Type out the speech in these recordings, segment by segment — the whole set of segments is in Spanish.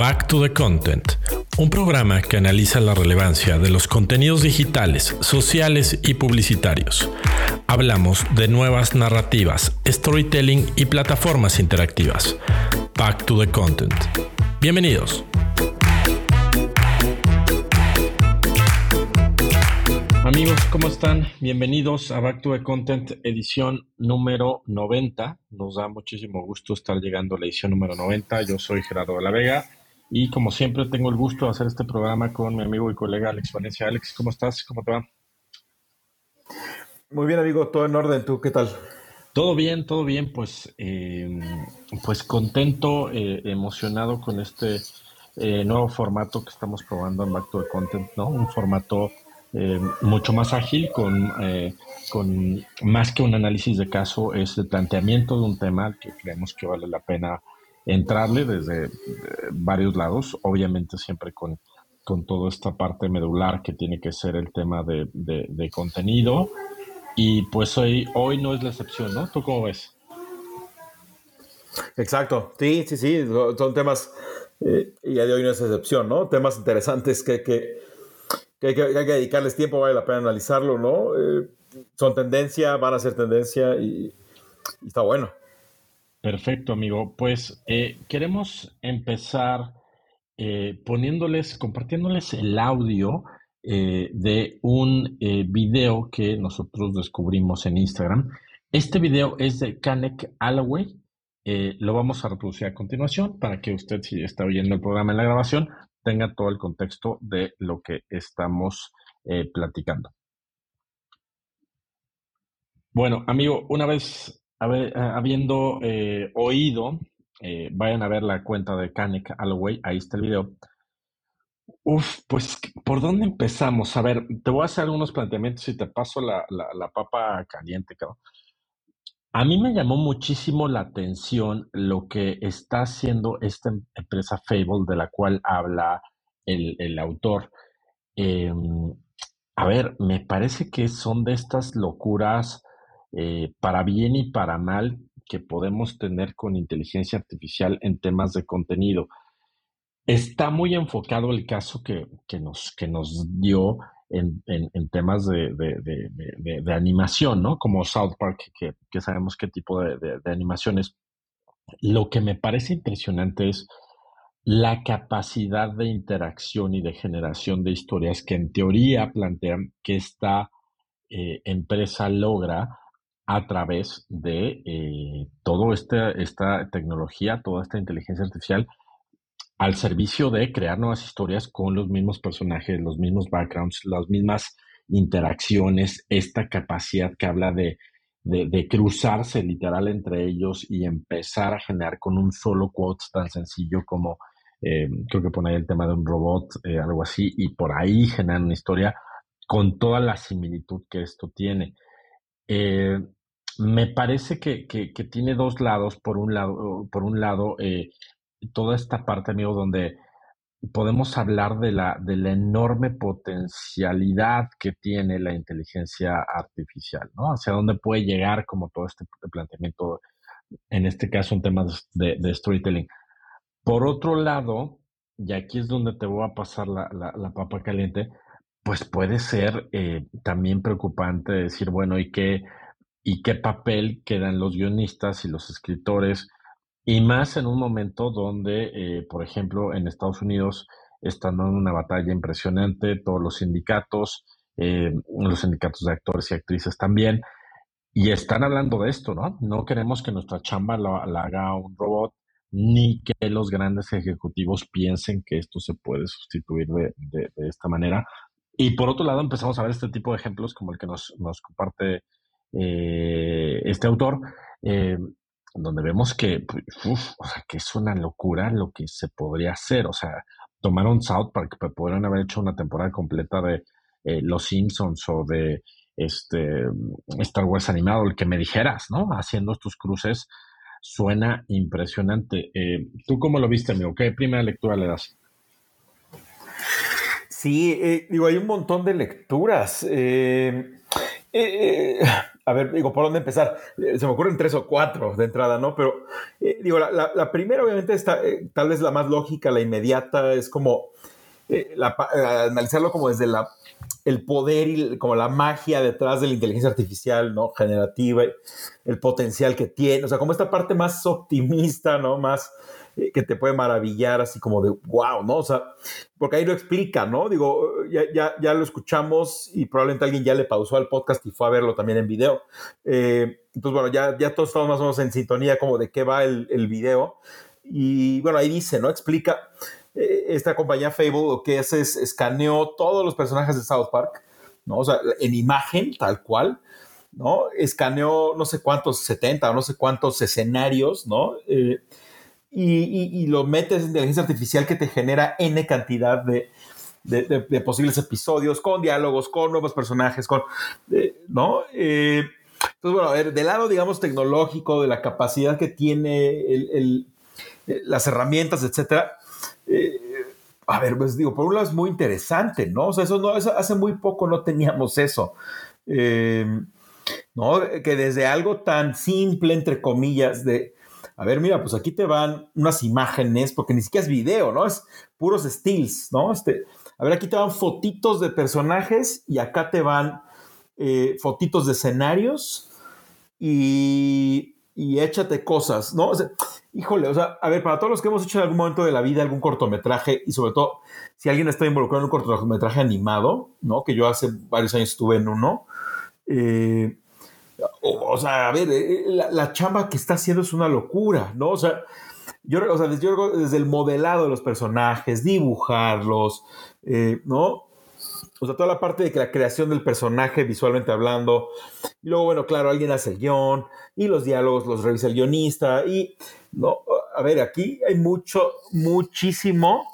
Back to the Content, un programa que analiza la relevancia de los contenidos digitales, sociales y publicitarios. Hablamos de nuevas narrativas, storytelling y plataformas interactivas. Back to the Content. Bienvenidos. Amigos, ¿cómo están? Bienvenidos a Back to the Content, edición número 90. Nos da muchísimo gusto estar llegando a la edición número 90. Yo soy Gerardo de la Vega y como siempre tengo el gusto de hacer este programa con mi amigo y colega Alex Valencia. Alex, ¿cómo estás? ¿Cómo te va? Muy bien, amigo, todo en orden. ¿Tú qué tal? Todo bien, todo bien. Pues, eh, pues contento, eh, emocionado con este eh, nuevo formato que estamos probando en Back to the Content, ¿no? Un formato mucho más ágil, con, con más que un análisis de caso, es el planteamiento de un tema que creemos que vale la pena entrarle desde eh, varios lados, obviamente siempre con, con toda esta parte medular que tiene que ser el tema de, de, contenido. Y pues hoy, hoy no es la excepción, ¿no? ¿Tú cómo ves? Exacto, sí, sí, sí, son temas, eh, y a de hoy no es excepción, ¿no? Temas interesantes que, que, que, hay, que, hay que dedicarles tiempo, vale la pena analizarlo, ¿no? Eh, son tendencia, van a ser tendencia y está bueno. Perfecto, amigo. Pues eh, queremos empezar eh, poniéndoles, compartiéndoles el audio eh, de un video que nosotros descubrimos en Instagram. Este video es de Kanek Alloway. lo vamos a reproducir a continuación para que usted, si está oyendo el programa en la grabación, tenga todo el contexto de lo que estamos platicando. Bueno, amigo, una vez eh, habiendo eh, oído, eh, vayan a ver la cuenta de Kanek Alloway, ahí está el video. Uf, pues, ¿por dónde empezamos? A ver, te voy a hacer algunos planteamientos y te paso la, papa caliente, cabrón. A mí me llamó muchísimo la atención lo que está haciendo esta empresa Fable, de la cual habla el, autor. Em, a ver, me parece que son de estas locuras eh, para bien y para mal que podemos tener con inteligencia artificial en temas de contenido. Está muy enfocado el caso que, nos, que nos dio en, temas de, animación, ¿no? Como South Park, que, sabemos qué tipo de, animaciones. Lo que me parece impresionante es la capacidad de interacción y de generación de historias que en teoría plantean que esta eh, empresa logra a través de eh, toda esta tecnología, toda esta inteligencia artificial al servicio de crear nuevas historias con los mismos personajes, los mismos backgrounds, las mismas interacciones, esta capacidad que habla de, cruzarse literal entre ellos y empezar a generar con un solo quote tan sencillo como, eh, creo que pone ahí el tema de un robot, eh, algo así, y por ahí generar una historia con toda la similitud que esto tiene. Eh, me parece que, tiene dos lados. Por un lado, por un lado eh, toda esta parte, amigo, donde podemos hablar de la, de la enorme potencialidad que tiene la inteligencia artificial, ¿no? Hacia dónde puede llegar, como todo este planteamiento, en este caso, un tema de, storytelling. Por otro lado, y aquí es donde te voy a pasar la, la, papa caliente, pues puede ser eh, también preocupante decir, bueno, ¿y qué? Y qué papel quedan los guionistas y los escritores, y más en un momento donde, eh, por ejemplo, en Estados Unidos están dando una batalla impresionante, todos los sindicatos, eh, los sindicatos de actores y actrices también, y están hablando de esto, ¿no? No queremos que nuestra chamba la, haga un robot, ni que los grandes ejecutivos piensen que esto se puede sustituir de, de, esta manera. Y por otro lado, empezamos a ver este tipo de ejemplos como el que nos, nos comparte eh, este autor, eh, donde vemos que, pues, que es una locura lo que se podría hacer. O sea, tomaron South Park, pero podrían haber hecho una temporada completa de eh, Los Simpsons o de este Star Wars animado, el que me dijeras, ¿no? Haciendo estos cruces suena impresionante. ¿Tú cómo lo viste, amigo? ¿Qué primera lectura le das? Sí, digo, hay un montón de lecturas. Eh, a ver, digo, ¿por dónde empezar? Eh, se me ocurren tres o cuatro de entrada, ¿no? Pero, eh, digo, la, primera obviamente está, tal vez la más lógica, la inmediata, es como analizarlo como desde la, el poder y como la magia detrás de la inteligencia artificial, ¿no? Generativa, el potencial que tiene, o sea, como esta parte más optimista, ¿no? Más eh, que te puede maravillar, así como de wow, ¿no? O sea, porque ahí lo explica, ¿no? Digo, ya, ya, lo escuchamos y probablemente alguien ya le pausó al podcast y fue a verlo también en video. Eh, entonces, bueno, ya, ya todos estamos más o menos en sintonía como de qué va el, el video. Y bueno, ahí dice, ¿no? Explica eh, esta compañía Fable lo que hace es escaneó todos los personajes de South Park, ¿no? O sea, en imagen, tal cual, ¿no? Escaneó no sé cuántos, 70 o no sé cuántos escenarios, ¿no? y, lo metes en inteligencia artificial que te genera N cantidad de, posibles episodios, con diálogos, con nuevos personajes, con, eh, ¿no? Eh, entonces, bueno, a ver, del lado, digamos, tecnológico, de la capacidad que tiene el, eh, las herramientas, etcétera, a ver, pues digo, por un lado es muy interesante, ¿no? O sea, eso no, hace muy poco no teníamos eso. ¿no? Que desde algo tan simple, entre comillas, de, a ver, mira, pues aquí te van unas imágenes, porque ni siquiera es video, ¿no? Es puros stills, ¿no? Este, a ver, aquí te van fotitos de personajes y acá te van eh, fotitos de escenarios y, échate cosas, ¿no? híjole, o sea, a ver, para todos los que hemos hecho en algún momento de la vida algún cortometraje y sobre todo si alguien está involucrado en un cortometraje animado, ¿no? Que yo hace varios años estuve en uno. Eh, o, sea, a ver, eh, eh, la, chamba que está haciendo es una locura, ¿no? O sea, yo, o sea, desde, el modelado de los personajes, dibujarlos, ¿no? O sea, toda la parte de que la creación del personaje visualmente hablando. Y luego, bueno, claro, alguien hace el guion y los diálogos los revisa el guionista. Y, no, a ver, aquí hay mucho, muchísimo.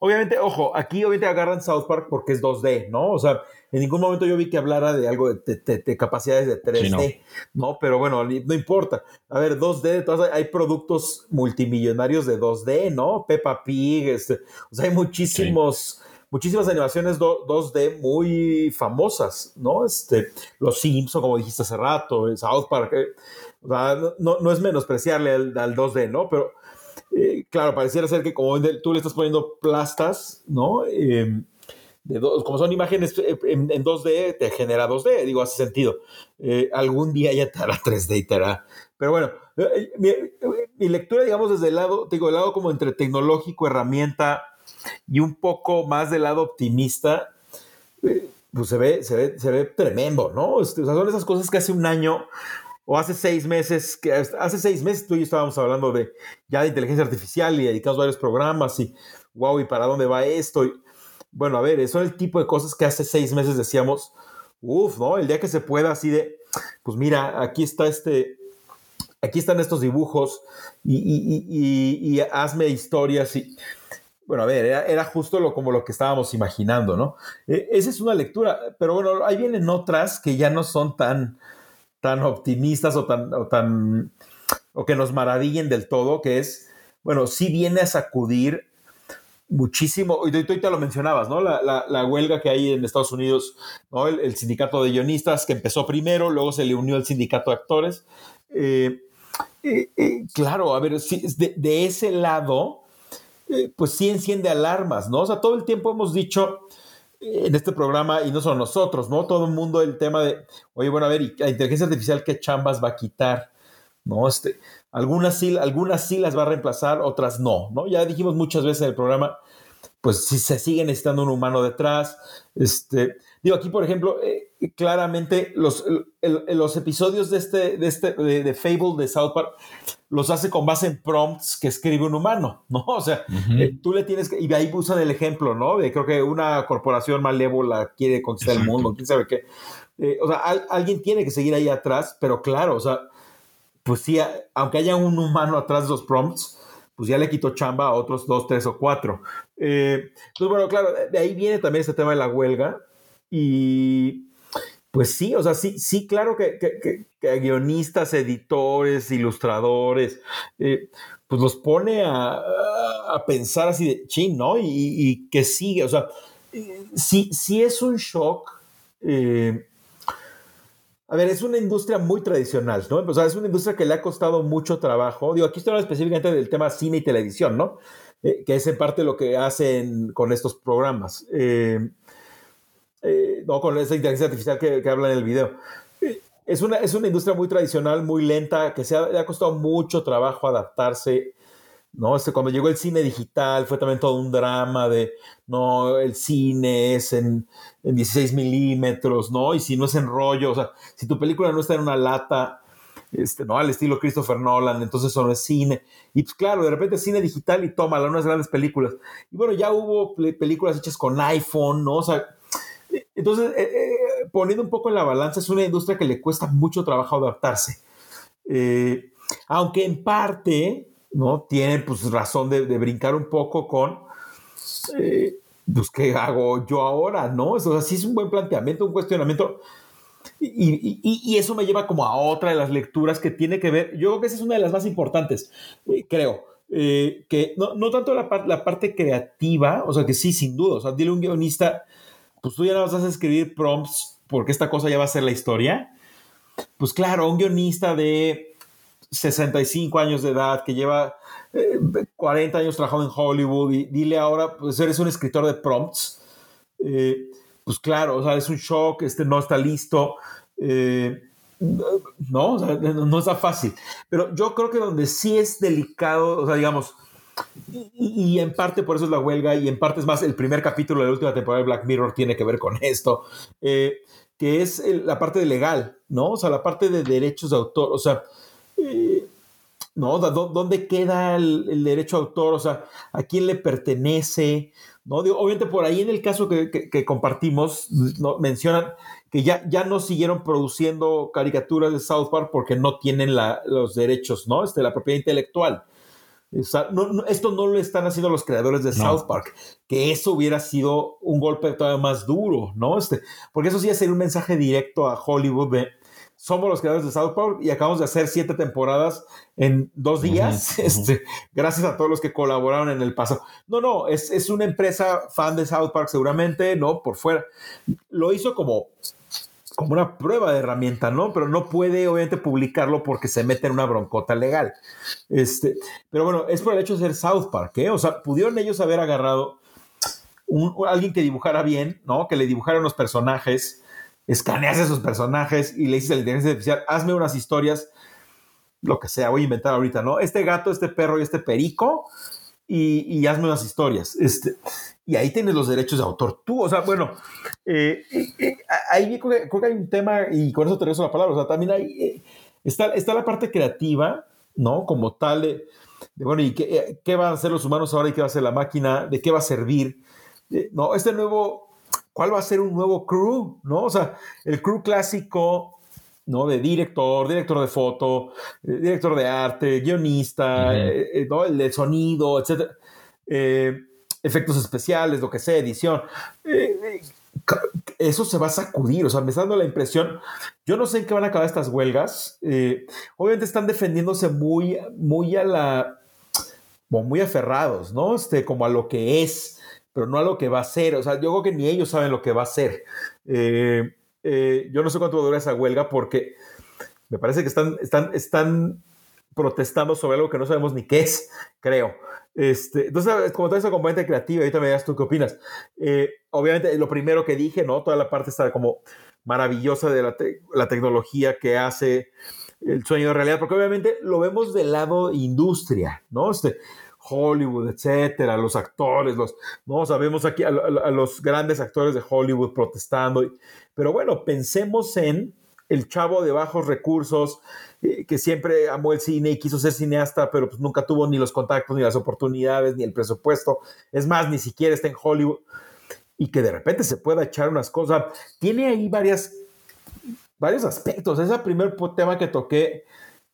Obviamente, ojo, aquí obviamente agarran South Park porque es 2D, ¿no? O sea, en ningún momento yo vi que hablara de algo de, capacidades de 3D, no. Pero bueno, no importa. A ver, 2D, todas, hay productos multimillonarios de 2D, ¿no? Peppa Pig, este, o sea, hay muchísimos... muchísimas animaciones 2D muy famosas, ¿no? Este, los Simpson, como dijiste hace rato, South Park, eh, no, es menospreciarle al, al 2D, ¿no? Pero, eh, claro, pareciera ser que como tú le estás poniendo plastas, ¿no? Eh, como son imágenes eh, en, 2D, te genera 2D, digo, hace sentido. Eh, algún día ya te hará 3D y te hará. Pero bueno, eh, mi, lectura, digamos, desde el lado, digo, el lado como entre tecnológico, herramienta y un poco más del lado optimista, pues se ve, se ve, se ve tremendo, ¿no? Este, o sea, son esas cosas que hace un año o hace seis meses, que hace seis meses tú y yo estábamos hablando de ya de inteligencia artificial y dedicamos varios programas y wow, ¿y para dónde va esto? Y, bueno, a ver, son el tipo de cosas que hace seis meses decíamos, uff, ¿no? El día que se pueda, así de, pues mira, aquí está este, aquí están estos dibujos y, hazme historias y, bueno, a ver, era, justo lo, como lo que estábamos imaginando, ¿no? E, esa es una lectura, pero bueno, ahí vienen otras que ya no son tan, tan optimistas o tan, o que nos maravillen del todo, que es, bueno, sí viene a sacudir muchísimo, y tú te lo mencionabas, ¿no? La, huelga que hay en Estados Unidos, ¿no? El, sindicato de guionistas que empezó primero, luego se le unió el sindicato de actores. Eh, eh, eh, claro, a ver, de, de ese lado, pues sí enciende alarmas, ¿no? O sea, todo el tiempo hemos dicho en este programa, y no solo nosotros, ¿no? Todo el mundo el tema de, oye, bueno, a ver, ¿y la inteligencia artificial qué chambas va a quitar? ¿No? Este, algunas sí, algunas sí las va a reemplazar, otras no, ¿no? Ya dijimos muchas veces en el programa, pues si se sigue necesitando un humano detrás. Este, digo, aquí, por ejemplo, eh, claramente los, los episodios de este, de este, de, Fable de South Park los hace con base en prompts que escribe un humano, ¿no? O sea, eh, tú le tienes que, y ahí usan el ejemplo, ¿no? De creo que una corporación malévola quiere conquistar el mundo, quién sabe qué. Eh, o sea, alguien tiene que seguir ahí atrás, pero claro, o sea, pues sí, aunque haya un humano atrás de los prompts, pues ya le quitó chamba a otros dos, tres o cuatro. Eh, entonces, bueno, claro, de ahí viene también este tema de la huelga. Y pues sí, o sea, sí, sí, claro que, guionistas, editores, ilustradores, eh, pues los pone a, pensar así de chin, ¿no? Y, que sigue, o sea, sí, sí es un shock. Eh, a ver, es una industria muy tradicional, ¿no? O sea, es una industria que le ha costado mucho trabajo. Digo, aquí estoy hablando específicamente del tema cine y televisión, ¿no? Eh, que es en parte lo que hacen con estos programas. Eh, eh, no, con esa inteligencia artificial que, que habla en el video. Es una, es una industria muy tradicional, muy lenta, que se ha, le ha costado mucho trabajo adaptarse ¿no? Este, cuando llegó el cine digital fue también todo un drama de, no, el cine es en, 16 milímetros, ¿no? Y si no es en rollo, o sea, si tu película no está en una lata, este, ¿no? Al estilo Christopher Nolan, entonces eso no es cine. Y pues claro, de repente cine digital y toma unas grandes películas. Y bueno, ya hubo películas hechas con iPhone, ¿no? O sea, entonces, eh, eh, poniendo un poco en la balanza, es una industria que le cuesta mucho trabajo adaptarse. Eh, aunque en parte, ¿no? Tienen pues razón de, brincar un poco con, eh, pues, ¿qué hago yo ahora? ¿No? Eso sí es un buen planteamiento, un cuestionamiento. Y, eso me lleva como a otra de las lecturas que tiene que ver, yo creo que esa es una de las más importantes, eh, creo, eh, que no, no tanto la, la, parte creativa, o sea, que sí, sin duda, o sea, dile a un guionista, pues tú ya no vas a escribir prompts porque esta cosa ya va a ser la historia. Pues claro, un guionista de 65 años de edad, que lleva 40 eh, años trabajando en Hollywood y dile ahora, pues eres un escritor de prompts. Eh, pues claro, o sea, es un shock, este no está listo. Eh, no, no, está fácil. Pero yo creo que donde sí es delicado, o sea, digamos, y, en parte por eso es la huelga, y en parte es más, el primer capítulo de la última temporada de Black Mirror tiene que ver con esto, que es la parte de legal, ¿no? O sea, la parte de derechos de autor, o sea, ¿no? ¿Dónde queda el, derecho a autor? O sea, ¿a quién le pertenece? ¿No? obviamente por ahí en el caso que, compartimos, mencionan que ya, ya no siguieron produciendo caricaturas de South Park porque no tienen los derechos, ¿no? Este, la propiedad intelectual. Esto no lo están haciendo los creadores de South Park, que eso hubiera sido un golpe todavía más duro, ¿no? Este, porque eso sí sería un mensaje directo a Hollywood de, somos los creadores de South Park y acabamos de hacer siete temporadas en dos días, este, gracias a todos los que colaboraron en el pasado. No, no, es, es, una empresa fan de South Park seguramente, ¿no? Por fuera. Lo hizo como, como una prueba de herramienta, ¿no? Pero no puede obviamente publicarlo porque se mete en una broncota legal. Este, pero bueno, es por el hecho de ser South Park, ¿eh? O sea, pudieron ellos haber agarrado un, alguien que dibujara bien, ¿no? Que le dibujara los personajes escaneas esos personajes y le dices a la inteligencia artificial, hazme unas historias, lo que sea, voy a inventar ahorita, ¿no? Este gato, este perro y este perico, y, hazme unas historias. Este, y ahí tienes los derechos de autor. Tú, o sea, bueno, eh, eh, eh, ahí creo que, hay un tema, y con eso te regreso la palabra, o sea, también hay, está, está la parte creativa, ¿no? Como tal, de, bueno, ¿y qué, qué, van a hacer los humanos ahora y qué va a hacer la máquina? ¿De qué va a servir? no, este nuevo ¿cuál va a ser un nuevo crew? ¿No? O sea, el crew clásico, ¿no? De director, director de foto, eh, director de arte, guionista, eh, eh, ¿no? El de sonido, etcétera. Efectos especiales, lo que sea, edición. eso se va a sacudir, o sea, me está dando la impresión, yo no sé en qué van a acabar estas huelgas, obviamente están defendiéndose muy, muy a la, muy aferrados, ¿no? Este, como a lo que es, pero no a lo que va a ser. O sea, yo creo que ni ellos saben lo que va a ser. Eh, eh, yo no sé cuánto va a durar esa huelga porque me parece que están, están, están protestando sobre algo que no sabemos ni qué es, creo. Este, entonces, como toda esa componente creativa, ahorita me digas tú qué opinas. Eh, obviamente, lo primero que dije, ¿no? Toda la parte está como maravillosa de la, tecnología que hace el sueño de realidad, porque obviamente lo vemos del lado industria, ¿no? Este, Hollywood, etcétera, los actores, los, no sabemos aquí a, los grandes actores de Hollywood protestando, pero bueno, pensemos en el chavo de bajos recursos eh, que siempre amó el cine y quiso ser cineasta, pero pues nunca tuvo ni los contactos, ni las oportunidades, ni el presupuesto, es más, ni siquiera está en Hollywood y que de repente se pueda echar unas cosas. Tiene ahí varias, varios aspectos. Ese primer tema que toqué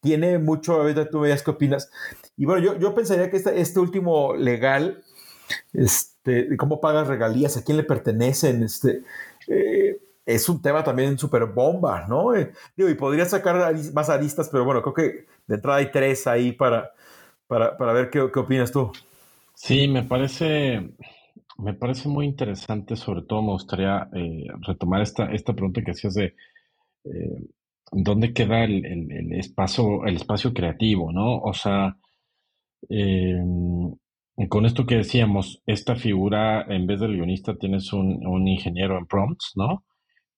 tiene mucho, ahorita tú me qué opinas, y bueno, yo, yo pensaría que este, este último legal, este, cómo pagas regalías, a quién le pertenecen, este, eh, es un tema también súper bomba, ¿no? Eh, digo, y podría sacar más aristas, pero bueno, creo que de entrada hay tres ahí para, para, para ver qué, qué, opinas tú. Sí, me parece, me parece muy interesante, sobre todo me gustaría eh, retomar esta, esta pregunta que hacías de ¿dónde queda el, espacio, el espacio creativo, ¿no? O sea, em, con esto que decíamos, esta figura, en vez del guionista, tienes un, ingeniero en prompts, ¿no?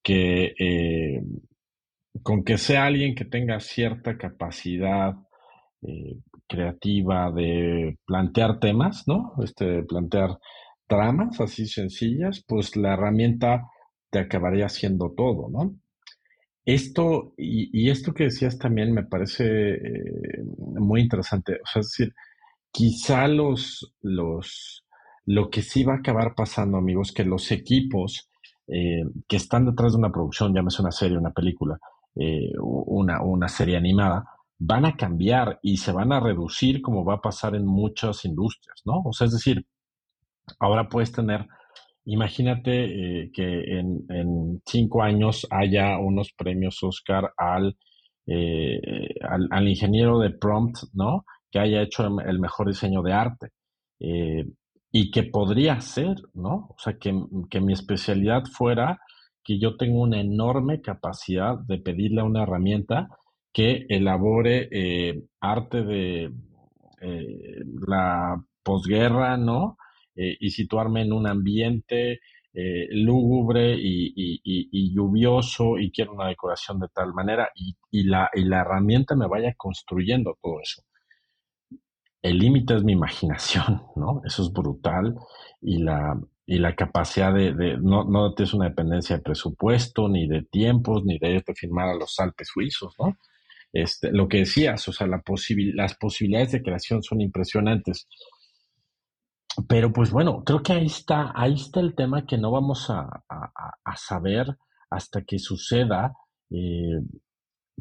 Que eh, con que sea alguien que tenga cierta capacidad eh, creativa de plantear temas, ¿no? Este, plantear tramas así sencillas, pues la herramienta te acabaría haciendo todo, ¿no? Esto, y, esto que decías también me parece eh, muy interesante. O sea, es decir, quizá los, los, lo que sí va a acabar pasando, amigos, que los equipos eh, que están detrás de una producción, llámese una serie, una película, eh, una, una serie animada, van a cambiar y se van a reducir como va a pasar en muchas industrias, ¿no? O sea, es decir, ahora puedes tener Imagínate eh, que en, cinco años haya unos premios Oscar al, eh, al, ingeniero de prompt, ¿no? Que haya hecho el mejor diseño de arte. Eh, y que podría ser, ¿no? O sea, que, que, mi especialidad fuera que yo tengo una enorme capacidad de pedirle a una herramienta que elabore arte de la posguerra, ¿no? Eh, y situarme en un ambiente eh, lúgubre y, lluvioso y quiero una decoración de tal manera y, la, la herramienta me vaya construyendo todo eso. El límite es mi imaginación, ¿no? Eso es brutal y la, y la capacidad de, no, no tienes una dependencia de presupuesto, ni de tiempos, ni de irte firmar a los Alpes suizos, ¿no? Este, lo que decías, o sea, la las posibilidades de creación son impresionantes pero pues bueno, creo que ahí está, ahí está el tema que no vamos a, saber hasta que suceda. Eh,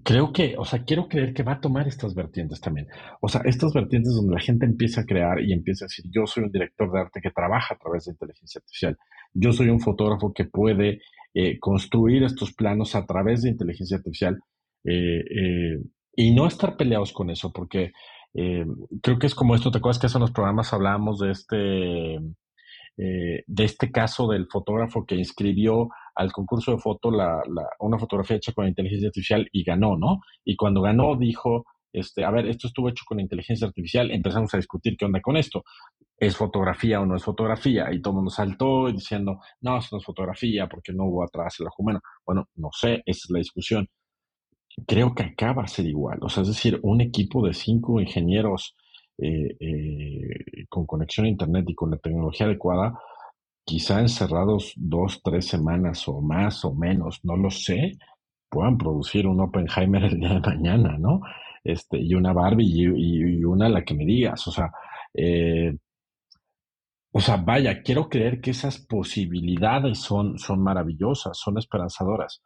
creo que, o sea, quiero creer que va a tomar estas vertientes también. O sea, estas vertientes donde la gente empieza a crear y empieza a decir, yo soy un director de arte que trabaja a través de inteligencia artificial. Yo soy un fotógrafo que puede eh, construir estos planos a través de inteligencia artificial eh, y no estar peleados con eso, porque eh, creo que es como esto, ¿te acuerdas que hace unos programas hablábamos de este, eh, de este caso del fotógrafo que inscribió al concurso de foto la, una fotografía hecha con inteligencia artificial y ganó, ¿no? Y cuando ganó dijo, este, a ver, esto estuvo hecho con inteligencia artificial, empezamos a discutir qué onda con esto. ¿Es fotografía o no es fotografía? Y todo el saltó diciendo, no, eso no es fotografía porque no hubo atrás el ojo humano. Bueno, no sé, esa es la discusión creo que acá va a ser igual. O sea, es decir, un equipo de cinco ingenieros eh, eh, con conexión a Internet y con la tecnología adecuada, quizá encerrados dos, tres semanas o más o menos, no lo sé, puedan producir un Oppenheimer el día de mañana, ¿no? Este, y una Barbie y, una la que me digas. O sea, eh, o sea, vaya, quiero creer que esas posibilidades son, son maravillosas, son esperanzadoras.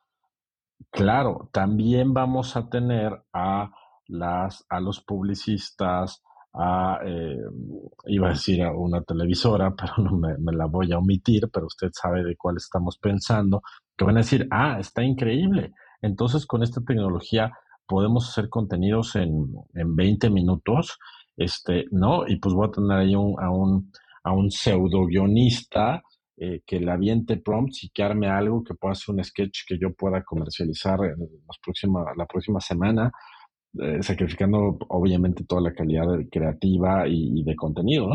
Claro, también vamos a tener a las, a los publicistas, a, eh, iba a decir a una televisora, pero no me, la voy a omitir, pero usted sabe de cuál estamos pensando, que van a decir, ah, está increíble. Entonces, con esta tecnología podemos hacer contenidos en, en 20 minutos, este, ¿no? Y pues voy a tener ahí a un, a un pseudo guionista eh, que le aviente prompts y que arme algo que pueda ser un sketch que yo pueda comercializar en la próxima semana, eh, sacrificando obviamente toda la calidad creativa y, de contenido.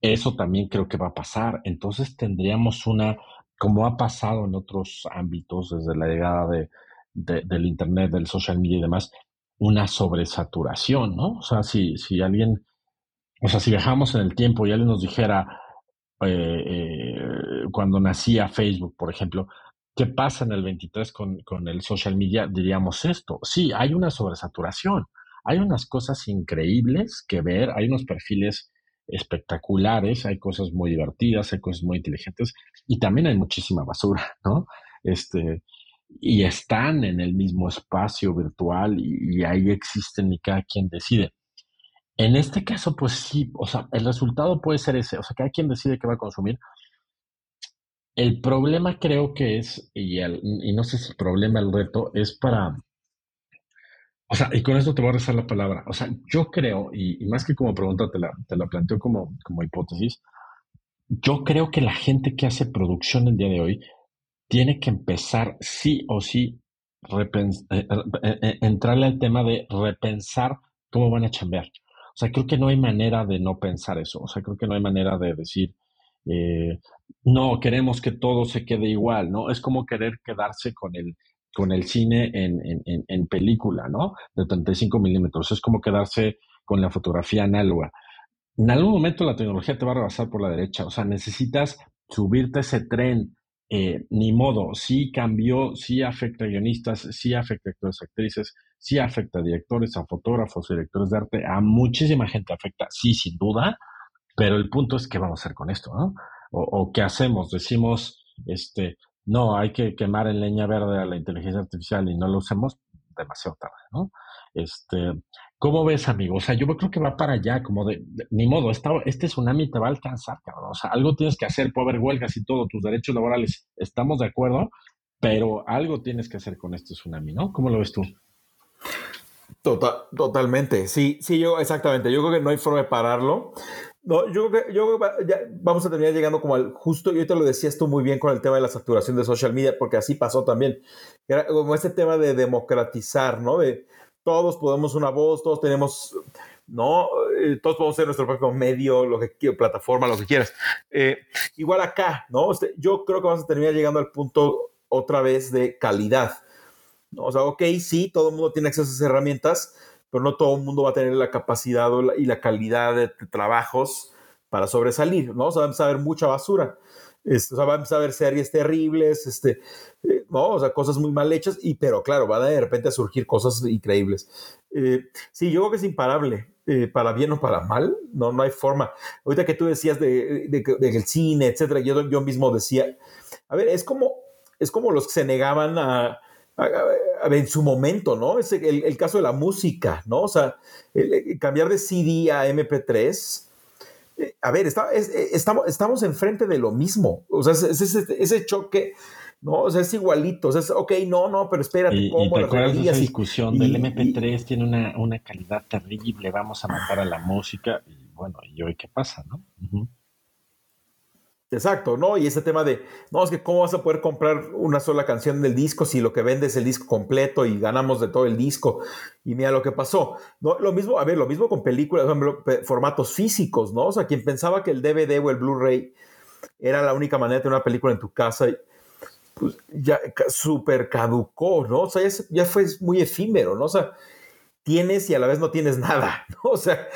Eso también creo que va a pasar. Entonces tendríamos una, como ha pasado en otros ámbitos desde la llegada de, del Internet, del social media y demás, una sobresaturación, ¿no? O sea, si, si alguien, o sea, si viajamos en el tiempo y alguien nos dijera, eh, eh, cuando nacía Facebook, por ejemplo, ¿qué pasa en el 23 con, con, el social media? Diríamos esto. Sí, hay una sobresaturación. Hay unas cosas increíbles que ver, hay unos perfiles espectaculares, hay cosas muy divertidas, hay cosas muy inteligentes y también hay muchísima basura, ¿no? Este, y están en el mismo espacio virtual y, y ahí existen y cada quien decide. En este caso, pues sí, o sea, el resultado puede ser ese, o sea, cada quien decide qué va a consumir. El problema creo que es, y, y no sé si el problema, el reto, es para, o sea, y con esto te voy a rezar la palabra, o sea, yo creo, y, más que como pregunta, te la, te la planteo como, como hipótesis, yo creo que la gente que hace producción el día de hoy tiene que empezar sí o sí eh, eh, entrarle al tema de repensar cómo van a chambear. O sea, creo que no hay manera de no pensar eso. O sea, creo que no hay manera de decir, no, queremos que todo se quede igual, ¿no? Es como querer quedarse con el, con el cine en, en, en película, ¿no? De 35 milímetros. Es como quedarse con la fotografía análoga. En algún momento la tecnología te va a rebasar por la derecha. O sea, necesitas subirte ese tren. Eh, ni modo, sí cambió, sí afecta a guionistas, sí afecta a actores, actrices, sí afecta a directores, a fotógrafos, directores de arte, a muchísima gente afecta, sí, sin duda, pero el punto es qué vamos a hacer con esto, ¿no? O, qué hacemos, decimos, este, no, hay que quemar en leña verde a la inteligencia artificial y no lo usemos demasiado tarde, ¿no? Este, ¿cómo ves, amigo? O sea, yo creo que va para allá, como de, ni modo, esta, este tsunami te va a alcanzar, cabrón. O sea, algo tienes que hacer, puede haber huelgas y todo, tus derechos laborales, estamos de acuerdo, pero algo tienes que hacer con este tsunami, ¿no? ¿Cómo lo ves tú? Total, totalmente, sí, sí, yo exactamente, yo creo que no hay forma de pararlo. No, yo creo que yo ya vamos a terminar llegando como al justo, yo te lo decías tú muy bien con el tema de la saturación de social media, porque así pasó también. Era como este tema de democratizar, ¿no? De todos podemos una voz, todos tenemos, ¿no? Eh, todos podemos ser nuestro propio medio, lo que plataforma, lo que quieras. Eh, igual acá, ¿no? Este, yo creo que vamos a terminar llegando al punto otra vez de calidad. O sea, ok, sí, todo el mundo tiene acceso a esas herramientas, pero no todo el mundo va a tener la capacidad y la calidad de trabajos para sobresalir, ¿no? O sea, vamos a ver mucha basura. Este, o sea, vamos a ver series terribles, este, eh, ¿no? O sea, cosas muy mal hechas, y, pero claro, van a de repente a surgir cosas increíbles. Eh, sí, yo creo que es imparable, eh, para bien o para mal, no, no hay forma. Ahorita que tú decías de, del cine, etcétera, yo, yo mismo decía, a ver, es como, es como los que se negaban a, en su momento, ¿no? Es el, caso de la música, ¿no? O sea, cambiar de CD a MP3. Eh, a ver, está, eh, estamos, estamos enfrente de lo mismo. O sea, es, ese choque, ¿no? O sea, es igualito. O sea, es, ok, no, no, pero espérate, y, ¿cómo? Y te acuerdas de esa discusión del MP3 tiene una, una, calidad terrible, vamos a matar a la música. Y bueno, ¿y hoy qué pasa, no? Exacto, ¿no? Y ese tema de, no, es que cómo vas a poder comprar una sola canción del disco si lo que vende es el disco completo y ganamos de todo el disco. Y mira lo que pasó. No, lo mismo, a ver, lo mismo con películas, formatos físicos, ¿no? O sea, quien pensaba que el DVD o el Blu-ray era la única manera de tener una película en tu casa, pues ya súper caducó, ¿no? O sea, ya, ya fue muy efímero, ¿no? O sea, tienes y a la vez no tienes nada, ¿no? O sea,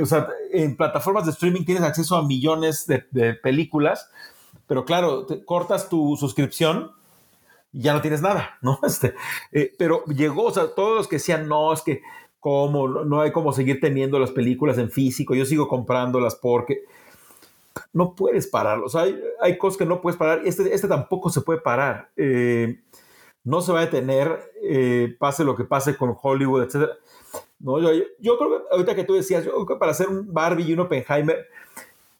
o sea, en plataformas de streaming tienes acceso a millones de, películas, pero claro, cortas tu suscripción y ya no tienes nada, ¿no? Este, eh, pero llegó, o sea, todos los que decían, no, es que cómo, no hay como seguir teniendo las películas en físico, yo sigo comprándolas porque no puedes parar, o sea, hay, cosas que no puedes parar, este, este tampoco se puede parar. Eh, no se va a detener, eh, pase lo que pase con Hollywood, etc. No, yo, yo, creo que ahorita que tú decías, para hacer un Barbie y un Oppenheimer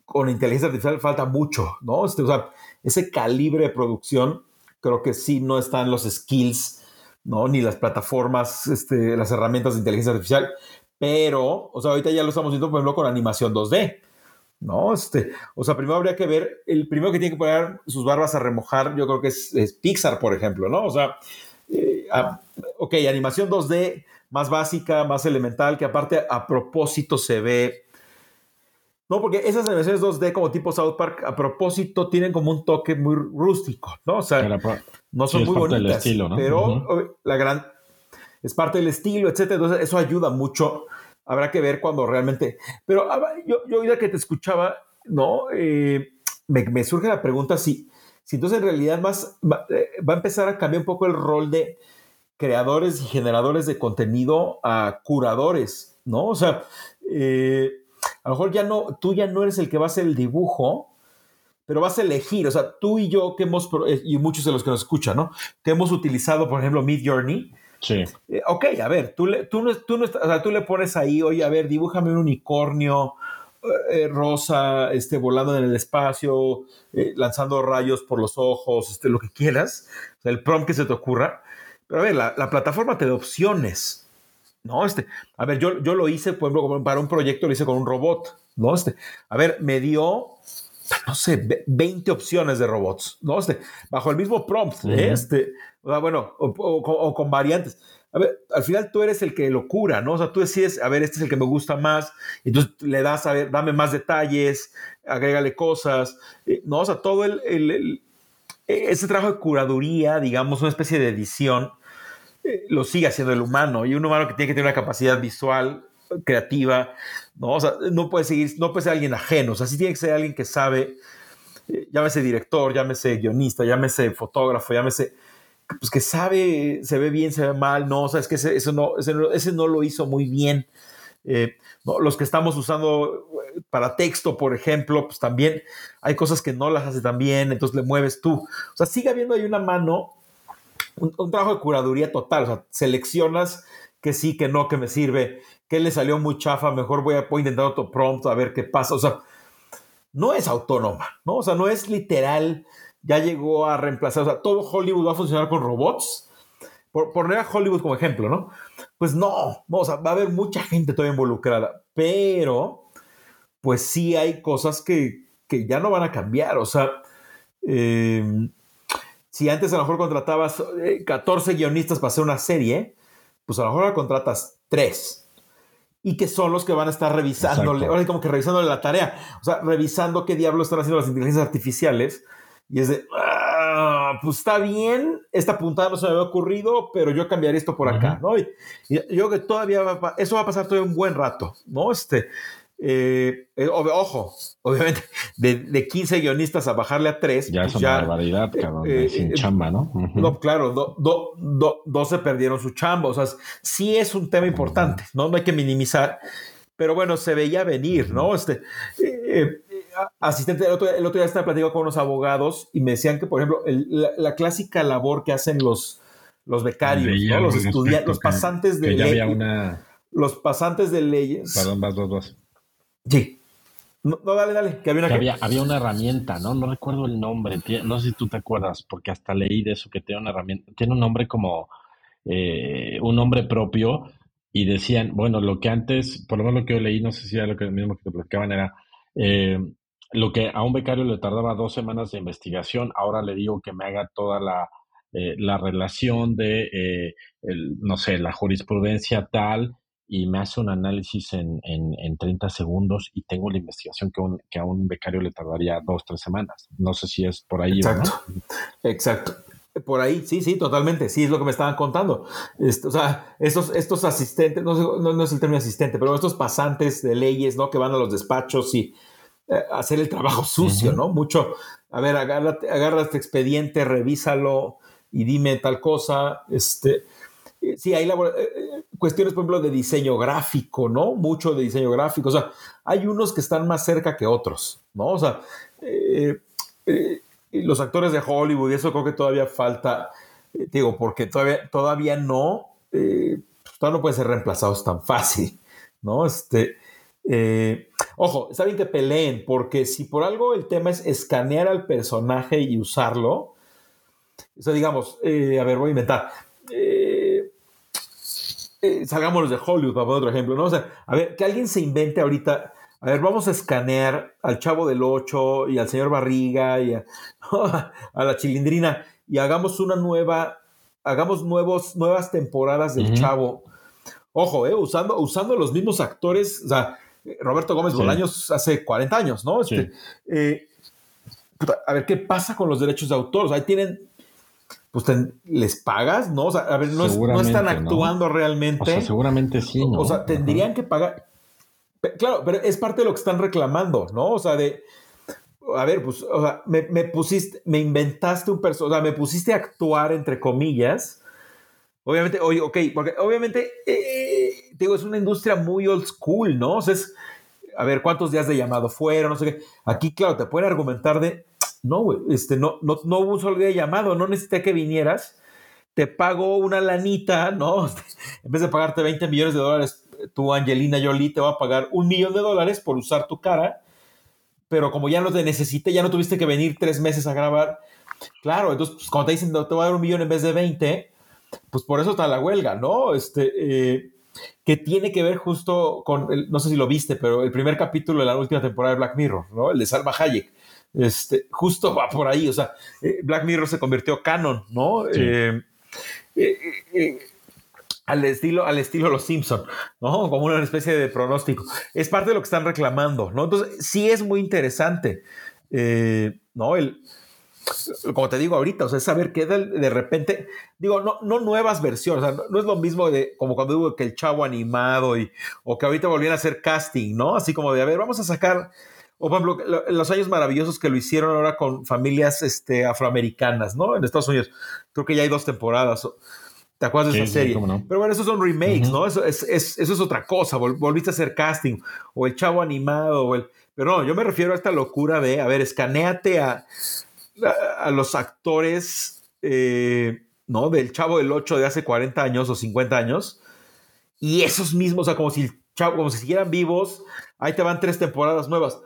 con inteligencia artificial falta mucho, ¿no? Este, o sea, ese calibre de producción, creo que sí no están los skills, ¿no? Ni las plataformas, este, las herramientas de inteligencia artificial, pero, o sea, ahorita ya lo estamos viendo, por ejemplo, con animación 2D. ¿no? Este, o sea, primero habría que ver, el primero que tiene que poner sus barbas a remojar, yo creo que es, Pixar, por ejemplo, ¿no? O sea, eh, ok, animación 2D más básica, más elemental, que aparte a propósito se ve. No, porque esas animaciones 2D como tipo South Park, a propósito tienen como un toque muy rústico, ¿no? O sea, no son muy bonitas, estilo, ¿no? pero la gran es parte del estilo, etcétera. Entonces, eso ayuda mucho habrá que ver cuando realmente. Pero ah, yo, yo ya que te escuchaba, ¿no? Eh, me, surge la pregunta si, si entonces en realidad más eh, va, a empezar a cambiar un poco el rol de creadores y generadores de contenido a curadores, ¿no? O sea, eh, a lo mejor ya no, tú ya no eres el que va a hacer el dibujo, pero vas a elegir, o sea, tú y yo que hemos, y muchos de los que nos escuchan, ¿no? Que hemos utilizado, por ejemplo, Mid Journey, Sí. Eh, ok, a ver, tú le, tú, tú, tú le pones ahí, oye, a ver, dibújame un unicornio eh, rosa, este, volando en el espacio, eh, lanzando rayos por los ojos, este, lo que quieras, el prompt que se te ocurra. Pero a ver, la, la, plataforma te da opciones, ¿no? Este, a ver, yo, yo lo hice, por ejemplo, para un proyecto lo hice con un robot, ¿no? Este, a ver, me dio no sé, 20 opciones de robots, ¿no? Este, bajo el mismo prompt, este, bueno, o, con variantes. Al final tú eres el que lo cura, ¿no? O sea, tú decides, a ver, este es el que me gusta más, entonces le das, a ver, dame más detalles, agrégale cosas, eh, ¿no? O sea, todo el, el, ese trabajo de curaduría, digamos, una especie de edición, eh, lo sigue haciendo el humano, y un humano que tiene que tener una capacidad visual, creativa, ¿no? O sea, no puede seguir, no puede ser alguien ajeno, o sea, sí tiene que ser alguien que sabe, eh, llámese director, llámese guionista, llámese fotógrafo, llámese, pues que sabe, se ve bien, se ve mal, no, o sea, es que ese, eso no, ese, no lo hizo muy bien. Eh, los que estamos usando eh, para texto, por ejemplo, pues también hay cosas que no las hace tan bien, entonces le mueves tú. O sea, sigue habiendo ahí una mano, un, trabajo de curaduría total, o sea, seleccionas que sí, que no, que me sirve, que le salió muy chafa, mejor voy a, intentar otro prompt a ver qué pasa. O sea, no es autónoma, ¿no? O sea, no es literal, ya llegó a reemplazar, o sea, todo Hollywood va a funcionar con robots. Por poner a Hollywood como ejemplo, ¿no? Pues no, no, o sea, va a haber mucha gente todavía involucrada, pero pues sí hay cosas que, ya no van a cambiar, o sea, em, si antes a lo mejor contratabas 14 eh, guionistas para hacer una serie, pues a lo mejor ahora contratas 3 y que son los que van a estar revisándole, ahora como que revisándole la tarea, o sea, revisando qué diablo están haciendo las inteligencias artificiales. Y es de, ah, pues está bien, esta puntada no se me había ocurrido, pero yo cambiaría esto por acá, ¿no? Y, yo creo que todavía va, eso va a pasar todavía un buen rato, ¿no? Este, eh, eh, ojo, obviamente, de, 15 guionistas a bajarle a 3. Ya pues es una barbaridad, eh, cabrón, sin chamba, ¿no? No, claro, dos se perdieron su chamba. O sea, sí es un tema importante, ¿no? No hay que minimizar. Pero bueno, se veía venir, ¿no? Este. Asistente, el otro, el otro, día estaba platicando con unos abogados y me decían que, por ejemplo, la, clásica labor que hacen los, los becarios, ¿no? los estudiantes, los pasantes de leyes. Los pasantes de leyes. Perdón, vas, vas, vas Sí. No, dale, dale, que había una... había, una herramienta, ¿no? No recuerdo el nombre, no sé si tú te acuerdas, porque hasta leí de eso, que tiene una herramienta, tiene un nombre como eh, un nombre propio, y decían, bueno, lo que antes, por lo menos lo que yo leí, no sé si era lo que mismo que te platicaban, era eh, lo que a un becario le tardaba dos semanas de investigación, ahora le digo que me haga toda la, eh, la relación de, no sé, la jurisprudencia tal, y me hace un análisis en, en, 30 segundos y tengo la investigación que, que, a un becario le tardaría dos, tres semanas. No sé si es por ahí. Exacto, exacto. Por ahí, sí, sí, totalmente. Sí, es lo que me estaban contando. o sea, estos, estos asistentes, no, no, es el término asistente, pero estos pasantes de leyes, ¿no? Que van a los despachos y eh, hacer el trabajo sucio, ¿no? Mucho, a ver, agarra, agarra este expediente, revísalo y dime tal cosa. Este, eh, sí, hay eh, eh, cuestiones, por ejemplo, de diseño gráfico, ¿no? Mucho de diseño gráfico. O sea, hay unos que están más cerca que otros, ¿no? O sea, los actores de Hollywood, y eso creo que todavía falta, digo, porque todavía, todavía no, pues, todavía no pueden ser reemplazados tan fácil, ¿no? Este, ojo, está bien que peleen, porque si por algo el tema es escanear al personaje y usarlo, o sea, digamos, a ver, voy a inventar eh, salgámonos de Hollywood, para poner otro ejemplo, ¿no? O sea, a ver, que alguien se invente ahorita, a ver, vamos a escanear al Chavo del Ocho y al señor Barriga y a, la Chilindrina y hagamos una nueva, hagamos nuevos, nuevas temporadas del Chavo. Ojo, eh, usando, usando los mismos actores, o sea, Roberto Gómez Bolaños hace 40 años, ¿no? Este, eh, a ver, ¿qué pasa con los derechos de autor? O sea, ahí tienen pues les pagas, ¿no? O sea, a ver, no, están actuando realmente. O sea, seguramente sí, ¿no? O sea, tendrían que pagar. Claro, pero es parte de lo que están reclamando, ¿no? O sea, de. A ver, pues, o sea, me, pusiste, me inventaste un personaje, o sea, me pusiste a actuar, entre comillas. Obviamente, oye, ok, porque obviamente, eh, digo, es una industria muy old school, ¿no? O sea, es, a ver, ¿cuántos días de llamado fueron? No sé qué. Aquí, claro, te pueden argumentar de, no, güey, este, no, no, no hubo un solo día de llamado, no necesité que vinieras, te pago una lanita, ¿no? en vez de pagarte 20 millones de dólares, tu Angelina Jolie te va a pagar un millón de dólares por usar tu cara, pero como ya no te necesité, ya no tuviste que venir tres meses a grabar, claro, entonces pues, cuando te dicen te voy a dar un millón en vez de 20, pues por eso está la huelga, ¿no? Este, eh, que tiene que ver justo con, no sé si lo viste, pero el primer capítulo de la última temporada de Black Mirror, ¿no? El de Salma Hayek Este, justo va por ahí, o sea, eh, Black Mirror se convirtió canon, ¿no? Eh, eh, al estilo, al estilo Los Simpson, ¿no? Como una especie de pronóstico. Es parte de lo que están reclamando, ¿no? Entonces, sí es muy interesante, ¿no? El, como te digo ahorita, o sea, saber que de, repente, digo, no, no nuevas versiones, o sea, no, es lo mismo de como cuando digo que el chavo animado y, o que ahorita volvían a hacer casting, ¿no? Así como de, a ver, vamos a sacar, o por ejemplo, los años maravillosos que lo hicieron ahora con familias este, afroamericanas, ¿no? En Estados Unidos, creo que ya hay dos temporadas. ¿Te acuerdas de esa serie? Pero bueno, esos son remakes, ¿no? Eso es, eso es otra cosa. volviste a hacer casting, o el chavo animado, o el. Pero no, yo me refiero a esta locura de, a ver, escaneate a, a, los actores, eh, ¿no? Del Chavo del 8 de hace 40 años o 50 años. Y esos mismos, o sea, como si, chavo, como si siguieran vivos, ahí te van tres temporadas nuevas.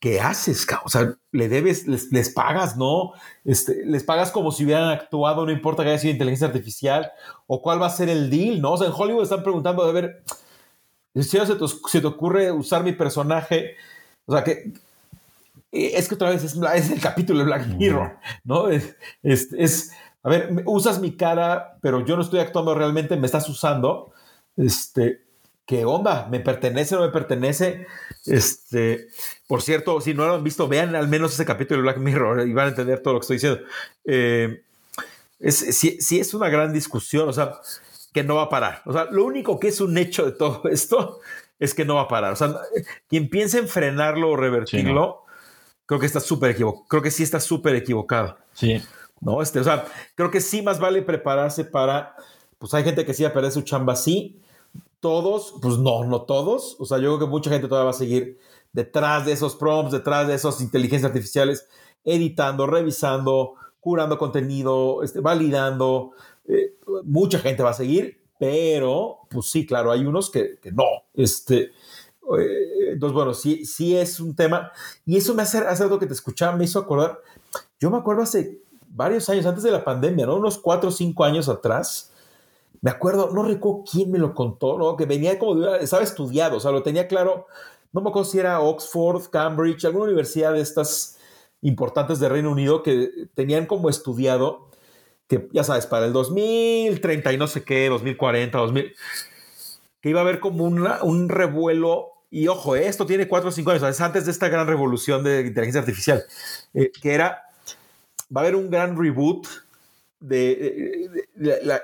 ¿Qué haces? O sea, le debes, les, pagas, ¿no? Este, les pagas como si hubieran actuado, no importa que haya sido inteligencia artificial, o cuál va a ser el deal, ¿no? O sea, en Hollywood están preguntando, de ver, si se te, ocurre usar mi personaje, o sea, que, es que otra vez es, el capítulo de Black Mirror, ¿no? Es, es, a ver, usas mi cara, pero yo no estoy actuando realmente, me estás usando. Este, ¿qué onda? ¿Me pertenece o no me pertenece? Este, por cierto, si no lo han visto, vean al menos ese capítulo de Black Mirror y van a entender todo lo que estoy diciendo. Eh, es, sí, es una gran discusión, o sea, que no va a parar. O sea, lo único que es un hecho de todo esto es que no va a parar. O sea, quien piense en frenarlo o revertirlo, creo que está súper equivocado. Creo que sí está súper equivocado. Sí. ¿No? Este, o sea, creo que sí más vale prepararse para. Pues hay gente que sí va a perder su chamba, sí. Todos, pues no, no todos. O sea, yo creo que mucha gente todavía va a seguir detrás de esos prompts, detrás de esas inteligencias artificiales, editando, revisando, curando contenido, este, validando. Eh, mucha gente va a seguir, pero, pues sí, claro, hay unos que, que no. Este, entonces, bueno, sí, sí es un tema. Y eso me hace, hace algo que te escuchaba, me hizo acordar. Yo me acuerdo hace varios años, antes de la pandemia, ¿no? Unos cuatro o cinco años atrás. Me acuerdo, no recuerdo quién me lo contó, ¿no? Que venía como estaba estudiado, o sea, lo tenía claro. No me acuerdo si era Oxford, Cambridge, alguna universidad de estas importantes de Reino Unido que tenían como estudiado que, ya sabes, para el 2030 y no sé qué, 2040, 2000, que iba a haber como un revuelo y ojo, esto tiene cuatro o cinco años, es antes de esta gran revolución de inteligencia artificial, eh, que era, va a haber un gran reboot de,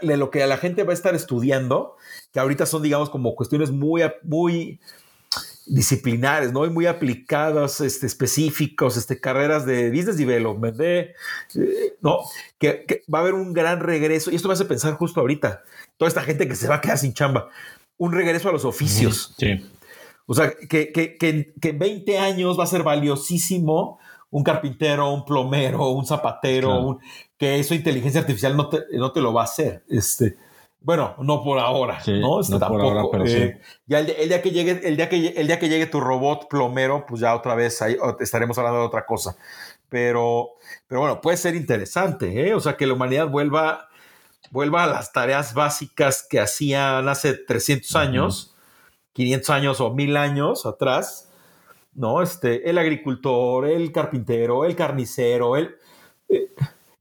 lo que la gente va a estar estudiando, que ahorita son, digamos, como cuestiones muy, muy disciplinares, ¿no? Y muy aplicadas, este, específicos, este, carreras de business development, de, ¿no? Que, va a haber un gran regreso, y esto me hace pensar justo ahorita, toda esta gente que se va a quedar sin chamba, un regreso a los oficios. Sí. O sea, que, que, que, en 20 años va a ser valiosísimo un carpintero, un plomero, un zapatero, que eso inteligencia artificial no te, no te lo va a hacer. Este, bueno, no por ahora, ¿no? Este, no por ahora, pero sí. Eh, ya el, día que llegue, el día que el día que llegue tu robot plomero, pues ya otra vez ahí estaremos hablando de otra cosa. Pero, pero bueno, puede ser interesante, ¿eh? O sea, que la humanidad vuelva, vuelva a las tareas básicas que hacían hace 300 años 500 años o 1000 años atrás, ¿no? Este, el agricultor, el carpintero, el carnicero, el, eh,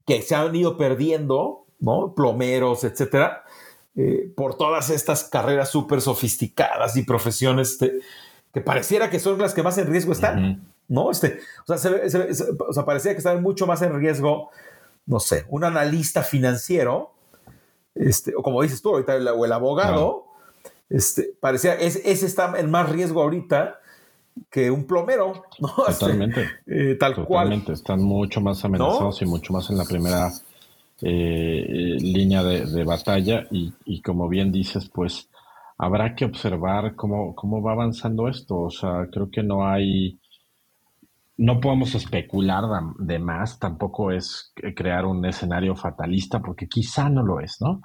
que se han ido perdiendo, ¿no? Plomeros, etcétera, eh, por todas estas carreras súper sofisticadas y profesiones este, que pareciera que son las que más en riesgo están, ¿no? Este, o, sea, parecía que están mucho más en riesgo, no sé, un analista financiero, este, o como dices tú ahorita, o el abogado, este, parecía, ese, está en más riesgo ahorita que un plomero, ¿no? Este, Totalmente. Eh, tal Totalmente. cual. Están mucho más amenazados y mucho más en la primera eh, línea de, batalla y, como bien dices, pues habrá que observar cómo, cómo va avanzando esto. O sea, creo que no hay, no podemos especular de más, tampoco es crear un escenario fatalista, porque quizá no lo es, ¿no?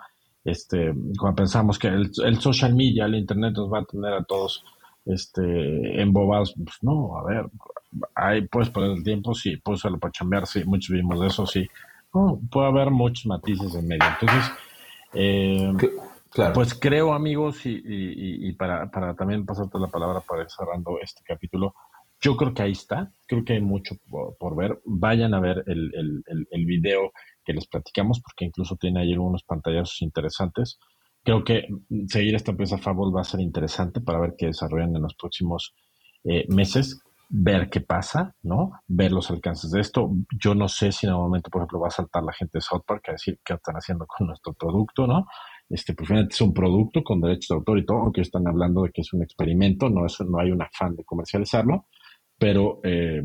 Este, cuando pensamos que el, social media, el internet nos va a tener a todos este, embobados, pues no, a ver, hay, puedes poner el tiempo, sí, puedes usarlo para chambear, sí, muchos vimos de eso, sí. puede haber muchos matices en medio. Entonces, eh, pues creo, amigos, y, y, para, para, también pasarte la palabra para ir cerrando este capítulo, yo creo que ahí está, creo que hay mucho por, ver. Vayan a ver el, el, el, video que les platicamos, porque incluso tiene ahí algunos pantallazos interesantes. Creo que seguir esta empresa Fable va a ser interesante para ver qué desarrollan en los próximos eh, meses, ver qué pasa, ¿no? Ver los alcances de esto. Yo no sé si en algún momento, por ejemplo, va a saltar la gente de South Park a decir qué están haciendo con nuestro producto, ¿no? Este, pues es un producto con derechos de autor y todo, aunque están hablando de que es un experimento, no, es, no hay un afán de comercializarlo pero, eh,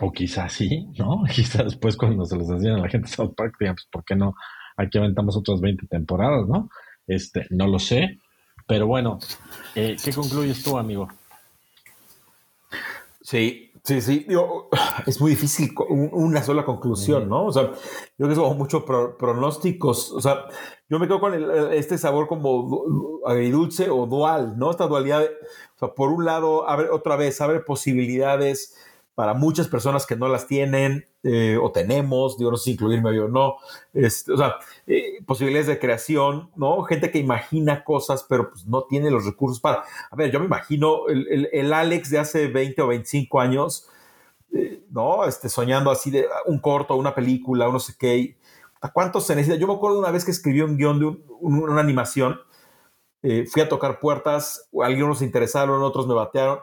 o quizás sí, ¿no? Quizás después cuando se les decían a la gente de South Park, digamos, pues, ¿por qué no? Aquí aventamos otras 20 temporadas, ¿no? Este, no lo sé, pero bueno, eh, ¿qué concluyes tú, amigo? Sí, sí, sí. es muy difícil una sola conclusión, ¿no? O sea, yo creo que son muchos pronósticos. O sea, yo me quedo con este sabor como agridulce o dual, ¿no? Esta dualidad. o sea, por un lado, abre, otra vez, abre posibilidades para muchas personas que no las tienen eh, o tenemos, digo, no sé si incluirme o no, este, o sea, eh, posibilidades de creación, ¿no? Gente que imagina cosas, pero pues no tiene los recursos para... A ver, yo me imagino el, el, Alex de hace 20 o 25 años, eh, ¿no? Este, soñando así de un corto, una película, no sé qué. ¿Cuánto se necesita? Yo me acuerdo una vez que escribí un guion de una animación, fui a tocar puertas, algunos se interesaron, otros me batearon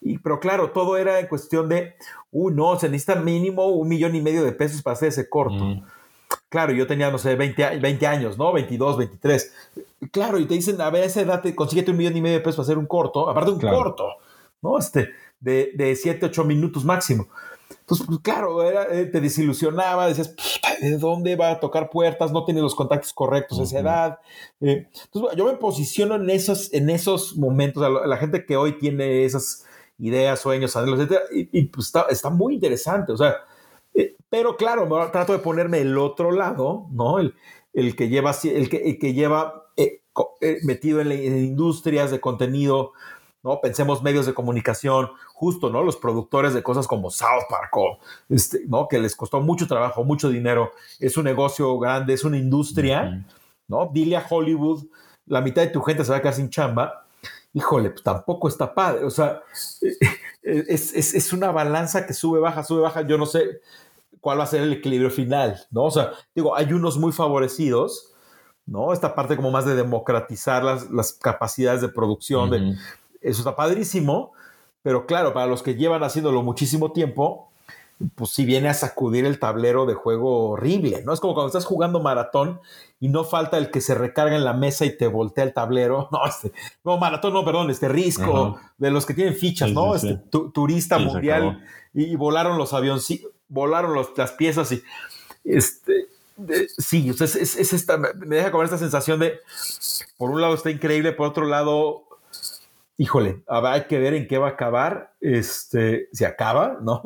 y, pero claro, todo era en cuestión de, uh, no, se necesita mínimo un millón y medio de pesos para hacer ese corto. Mm. Claro, yo tenía, no sé, 20, 20, años, ¿no? 22, 23. Claro, y te dicen, a ver, a esa edad te consíguete un millón y medio de pesos para hacer un corto, aparte de un corto, ¿no? Este, de, de 7, 8 minutos máximo. Entonces, pues, claro, eh, te desilusionaba, decías, ¿de dónde va a tocar puertas? No tiene los contactos correctos a esa edad. Eh, entonces, yo me posiciono en esos, en esos momentos, la gente que hoy tiene esas ideas, sueños, anhelos, etc. Y, pues está, está, muy interesante, o sea, eh, pero claro, trato de ponerme el otro lado, ¿no? El, el que lleva, el que, que lleva eh, eh, metido en, industrias de contenido, ¿no? Pensemos medios de comunicación, justo, ¿no? Los productores de cosas como South Park, este, ¿no? Que les costó mucho trabajo, mucho dinero, es un negocio grande, es una industria, ¿no? Dile a Hollywood, la mitad de tu gente se va a quedar sin chamba, híjole, pues tampoco está padre. O sea, es, una balanza que sube, baja, sube, baja. Yo no sé cuál va a ser el equilibrio final, ¿no? O sea, digo, hay unos muy favorecidos, ¿no? Esta parte como más de democratizar las, capacidades de producción, de, eso está padrísimo, pero claro, para los que llevan haciéndolo muchísimo tiempo, pues sí viene a sacudir el tablero de juego horrible, ¿no? Es como cuando estás jugando maratón y no falta el que se recarga en la mesa y te voltea el tablero. No, este, no, maratón, no, perdón, este risco de los que tienen fichas, ¿no? este turista mundial y, volaron los aviones, volaron las piezas y este. sí, es, es, esta, me deja comer esta sensación de, por un lado está increíble, por otro lado, híjole, hay que ver en qué va a acabar, este, si acaba, ¿no?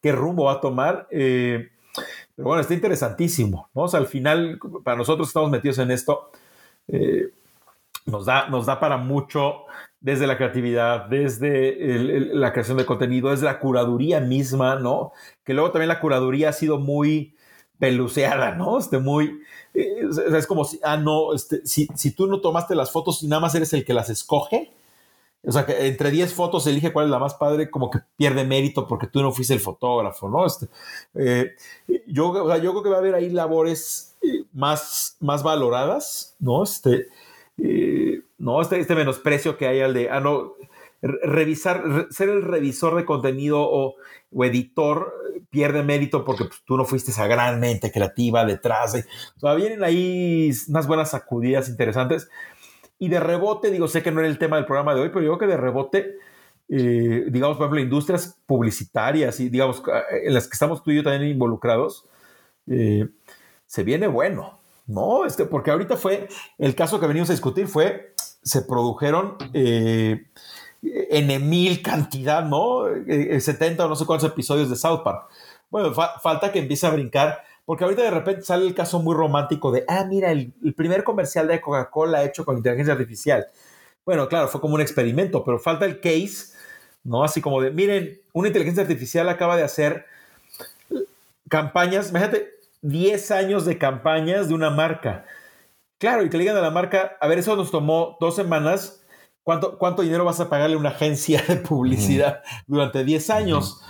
¿Qué rumbo va a tomar? Eh, pero bueno, está interesantísimo, ¿no? Al final, para nosotros estamos metidos en esto, eh, nos, da, nos da para mucho desde la creatividad, desde la creación de contenido, desde la curaduría misma, ¿no? Que luego también la curaduría ha sido muy peluceada, ¿no? Este, muy, eh, es como ah, no, este, si, si tú no tomaste las fotos y nada más eres el que las escoge, o sea, que entre 10 fotos elige cuál es la más padre, como que pierde mérito porque tú no fuiste el fotógrafo, ¿no? Este, eh, yo, yo creo que va a haber ahí labores eh, más, más valoradas, ¿no? Este, eh, no, este, este menosprecio que hay al de, ah, no, revisar, ser el revisor de contenido o, editor pierde mérito porque pues, tú no fuiste esa gran mente creativa detrás. De, todavía vienen ahí unas buenas sacudidas interesantes. Y de rebote, digo, sé que no era el tema del programa de hoy, pero yo creo que de rebote, eh, digamos, por ejemplo, industrias publicitarias y, digamos, en las que estamos tú y yo también involucrados, eh, se viene bueno, ¿no? Este, porque ahorita fue, el caso que venimos a discutir fue, se produjeron eh, en mil cantidad, ¿no? 70 o no sé cuántos episodios de South Park. Bueno, falta que empiece a brincar porque ahorita de repente sale el caso muy romántico de, ah, mira, el, primer comercial de Coca-Cola hecho con inteligencia artificial. Bueno, claro, fue como un experimento, pero falta el case, ¿no? Así como de, miren, una inteligencia artificial acaba de hacer campañas, imagínate, 10 años de campañas de una marca. Claro, y que le digan a la marca, a ver, eso nos tomó dos semanas ¿cuánto, ¿cuánto dinero vas a pagarle a una agencia de publicidad durante 10 años?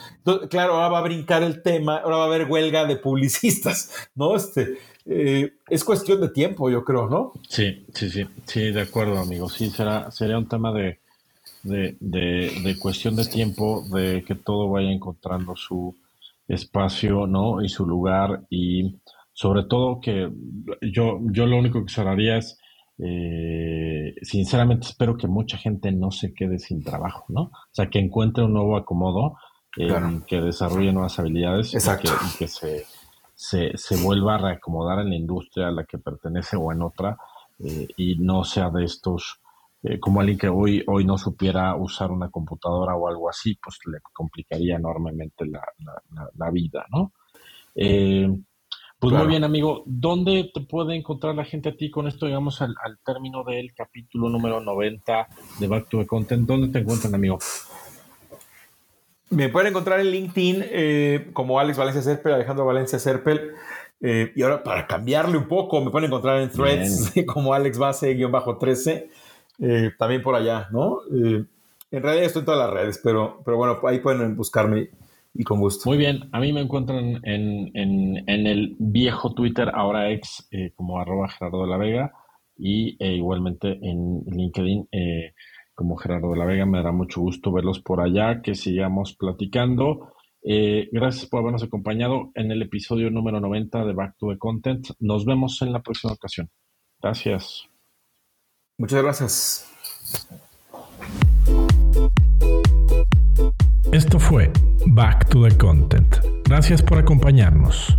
Claro, ahora va a brincar el tema, ahora va a haber huelga de publicistas, ¿no? Este, eh, es cuestión de tiempo, yo creo, ¿no? Sí, sí, sí, sí, de acuerdo, amigo. Sí, será, sería un tema de, de, de, cuestión de tiempo, de que todo vaya encontrando su espacio, ¿no? Y su lugar y sobre todo que yo, yo lo único que cerraría es, eh, sinceramente espero que mucha gente no se quede sin trabajo, ¿no? O sea, que encuentre un nuevo acomodo, eh, que desarrolle nuevas habilidades y que, se, se, se, vuelva a reacomodar en la industria a la que pertenece o en otra eh, y no sea de estos eh, como alguien que hoy, hoy no supiera usar una computadora o algo así, pues le complicaría enormemente la, la, vida, ¿no? Eh, pues muy bien, amigo. ¿Dónde te puede encontrar la gente a ti con esto, digamos, al, término del capítulo número 90 de Back to the Content? ¿Dónde te encuentran, amigo? Me pueden encontrar en LinkedIn eh, como Alex Valencia Serpel, Alejandro Valencia Serpel. y ahora, para cambiarle un poco, me pueden encontrar en threads como Alex Base-13. Eh, también por allá, ¿no? Eh, en realidad estoy en todas las redes, pero, pero bueno, ahí pueden buscarme y con gusto. Muy bien, a mí me encuentran en, el viejo Twitter, ahora ex, eh, como arroba Gerardo de la Vega, y igualmente en LinkedIn como Gerardo de la Vega. Me dará mucho gusto verlos por allá, que sigamos platicando. gracias por habernos acompañado en el episodio número 90 de Back to the Content. Nos vemos en la próxima ocasión. Gracias. Muchas gracias. Esto fue Back to the Content. Gracias por acompañarnos.